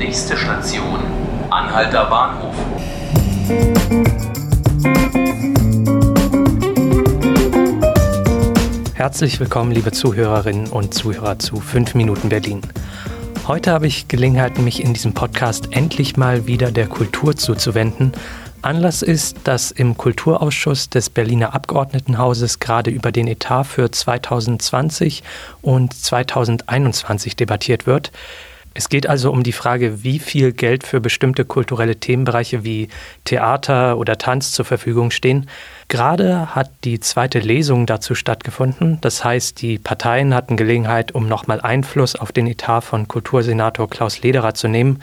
Nächste Station, Anhalter Bahnhof. Herzlich willkommen, liebe Zuhörerinnen und Zuhörer zu 5 Minuten Berlin. Heute habe ich Gelegenheit, mich in diesem Podcast endlich mal wieder der Kultur zuzuwenden. Anlass ist, dass im Kulturausschuss des Berliner Abgeordnetenhauses gerade über den Etat für 2020 und 2021 debattiert wird. Es geht also um die Frage, wie viel Geld für bestimmte kulturelle Themenbereiche wie Theater oder Tanz zur Verfügung stehen. Gerade hat die zweite Lesung dazu stattgefunden. Das heißt, die Parteien hatten Gelegenheit, um nochmal Einfluss auf den Etat von Kultursenator Klaus Lederer zu nehmen.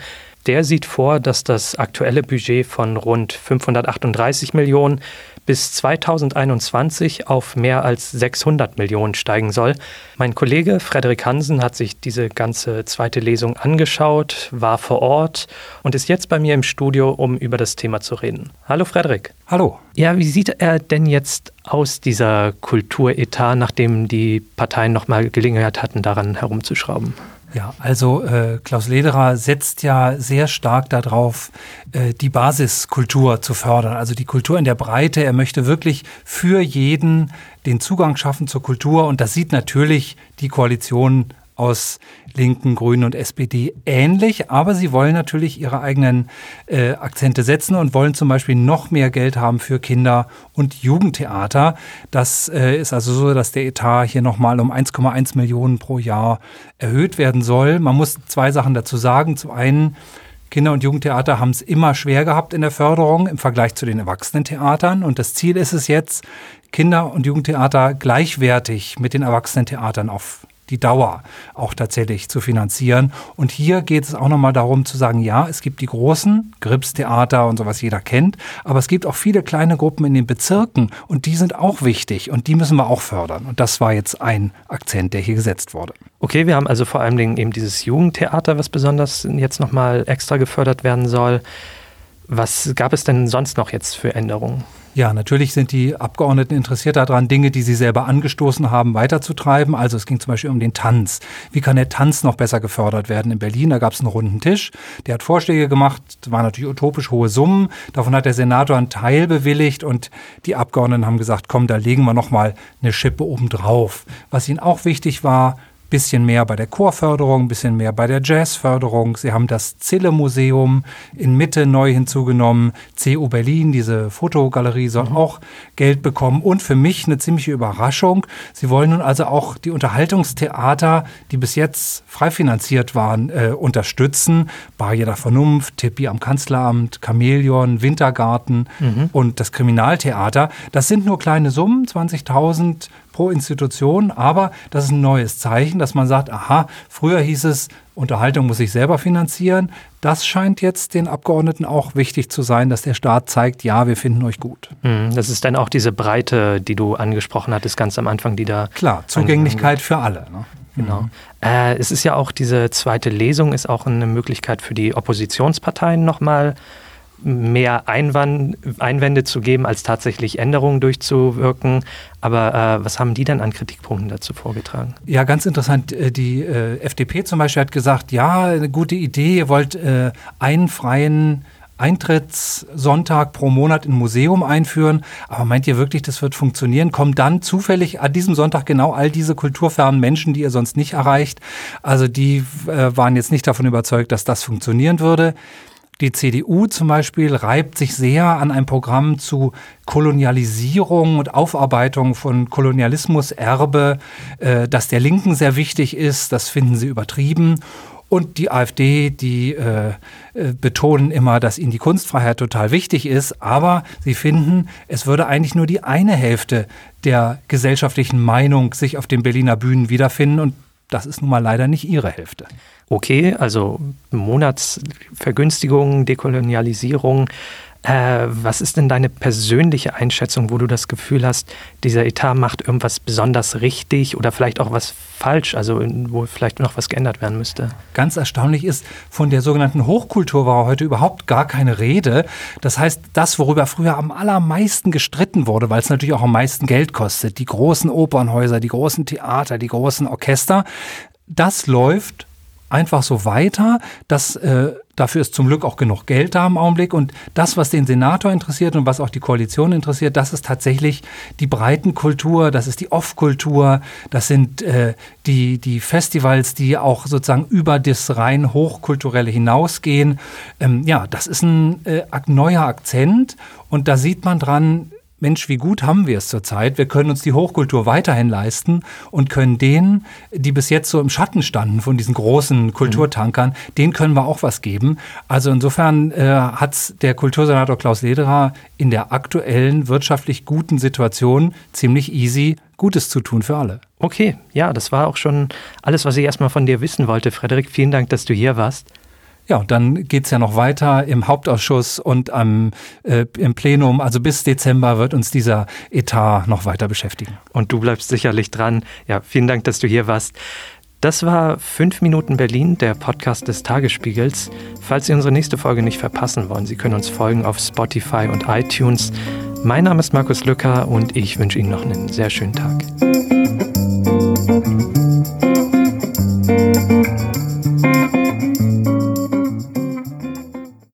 Der sieht vor, dass das aktuelle Budget von rund 538 Millionen bis 2021 auf mehr als 600 Millionen steigen soll. Mein Kollege Frederik Hansen hat sich diese ganze zweite Lesung angeschaut, war vor Ort und ist jetzt bei mir im Studio, um über das Thema zu reden. Hallo Frederik. Hallo. Ja, wie sieht er denn jetzt aus, dieser Kulturetat, nachdem die Parteien nochmal Gelegenheit hatten, daran herumzuschrauben? Ja, also äh, Klaus Lederer setzt ja sehr stark darauf, äh, die Basiskultur zu fördern, also die Kultur in der Breite. Er möchte wirklich für jeden den Zugang schaffen zur Kultur und das sieht natürlich die Koalition aus Linken, Grünen und SPD ähnlich, aber sie wollen natürlich ihre eigenen äh, Akzente setzen und wollen zum Beispiel noch mehr Geld haben für Kinder- und Jugendtheater. Das äh, ist also so, dass der Etat hier nochmal um 1,1 Millionen pro Jahr erhöht werden soll. Man muss zwei Sachen dazu sagen. Zum einen, Kinder- und Jugendtheater haben es immer schwer gehabt in der Förderung im Vergleich zu den Erwachsenentheatern. Und das Ziel ist es jetzt, Kinder- und Jugendtheater gleichwertig mit den Erwachsenentheatern auf die Dauer auch tatsächlich zu finanzieren. Und hier geht es auch nochmal darum zu sagen, ja, es gibt die großen Gripstheater und sowas jeder kennt, aber es gibt auch viele kleine Gruppen in den Bezirken und die sind auch wichtig und die müssen wir auch fördern. Und das war jetzt ein Akzent, der hier gesetzt wurde. Okay, wir haben also vor allen Dingen eben dieses Jugendtheater, was besonders jetzt nochmal extra gefördert werden soll. Was gab es denn sonst noch jetzt für Änderungen? Ja, natürlich sind die Abgeordneten interessiert daran, Dinge, die sie selber angestoßen haben, weiterzutreiben. Also es ging zum Beispiel um den Tanz. Wie kann der Tanz noch besser gefördert werden? In Berlin, da gab es einen runden Tisch. Der hat Vorschläge gemacht, waren natürlich utopisch hohe Summen. Davon hat der Senator einen Teil bewilligt und die Abgeordneten haben gesagt, komm, da legen wir noch mal eine Schippe obendrauf. Was ihnen auch wichtig war, bisschen mehr bei der Chorförderung, bisschen mehr bei der Jazzförderung. Sie haben das Zille-Museum in Mitte neu hinzugenommen. CU Berlin, diese Fotogalerie, soll mhm. auch Geld bekommen. Und für mich eine ziemliche Überraschung. Sie wollen nun also auch die Unterhaltungstheater, die bis jetzt frei finanziert waren, äh, unterstützen. Bar jeder Vernunft, Tippi am Kanzleramt, Chamäleon, Wintergarten mhm. und das Kriminaltheater. Das sind nur kleine Summen, 20.000 pro Institution, aber das ist ein neues Zeichen, dass man sagt, aha, früher hieß es, Unterhaltung muss ich selber finanzieren. Das scheint jetzt den Abgeordneten auch wichtig zu sein, dass der Staat zeigt, ja, wir finden euch gut. Mhm, das ist dann auch diese Breite, die du angesprochen hattest, ganz am Anfang, die da. Klar, Zugänglichkeit für alle. Ne? Genau. Mhm. Äh, es ist ja auch diese zweite Lesung, ist auch eine Möglichkeit für die Oppositionsparteien nochmal mehr Einwand, Einwände zu geben, als tatsächlich Änderungen durchzuwirken. Aber äh, was haben die denn an Kritikpunkten dazu vorgetragen? Ja, ganz interessant. Äh, die äh, FDP zum Beispiel hat gesagt, ja, eine gute Idee, ihr wollt äh, einen freien Eintrittssonntag pro Monat im Museum einführen. Aber meint ihr wirklich, das wird funktionieren? Kommen dann zufällig an diesem Sonntag genau all diese kulturfernen Menschen, die ihr sonst nicht erreicht? Also die äh, waren jetzt nicht davon überzeugt, dass das funktionieren würde. Die CDU zum Beispiel reibt sich sehr an einem Programm zu Kolonialisierung und Aufarbeitung von Kolonialismuserbe, äh, das der Linken sehr wichtig ist. Das finden sie übertrieben. Und die AfD, die äh, äh, betonen immer, dass ihnen die Kunstfreiheit total wichtig ist, aber sie finden, es würde eigentlich nur die eine Hälfte der gesellschaftlichen Meinung sich auf den Berliner Bühnen wiederfinden und das ist nun mal leider nicht ihre Hälfte. Okay, also Monatsvergünstigung, Dekolonialisierung. Äh, was ist denn deine persönliche Einschätzung, wo du das Gefühl hast, dieser Etat macht irgendwas besonders richtig oder vielleicht auch was falsch, also wo vielleicht noch was geändert werden müsste? Ganz erstaunlich ist, von der sogenannten Hochkultur war heute überhaupt gar keine Rede. Das heißt, das, worüber früher am allermeisten gestritten wurde, weil es natürlich auch am meisten Geld kostet, die großen Opernhäuser, die großen Theater, die großen Orchester, das läuft einfach so weiter. Das, äh, dafür ist zum Glück auch genug Geld da im Augenblick. Und das, was den Senator interessiert und was auch die Koalition interessiert, das ist tatsächlich die Breitenkultur, das ist die Off-Kultur, das sind äh, die, die Festivals, die auch sozusagen über das rein Hochkulturelle hinausgehen. Ähm, ja, das ist ein äh, neuer Akzent und da sieht man dran, Mensch, wie gut haben wir es zurzeit? Wir können uns die Hochkultur weiterhin leisten und können denen, die bis jetzt so im Schatten standen von diesen großen Kulturtankern, mhm. denen können wir auch was geben. Also insofern äh, hat der Kultursenator Klaus Lederer in der aktuellen wirtschaftlich guten Situation ziemlich easy Gutes zu tun für alle. Okay, ja, das war auch schon alles, was ich erstmal von dir wissen wollte. Frederik, vielen Dank, dass du hier warst. Ja, und dann geht's ja noch weiter im Hauptausschuss und am, äh, im Plenum. Also bis Dezember wird uns dieser Etat noch weiter beschäftigen. Und du bleibst sicherlich dran. Ja, vielen Dank, dass du hier warst. Das war 5 Minuten Berlin, der Podcast des Tagesspiegels. Falls Sie unsere nächste Folge nicht verpassen wollen, Sie können uns folgen auf Spotify und iTunes. Mein Name ist Markus Lücker und ich wünsche Ihnen noch einen sehr schönen Tag.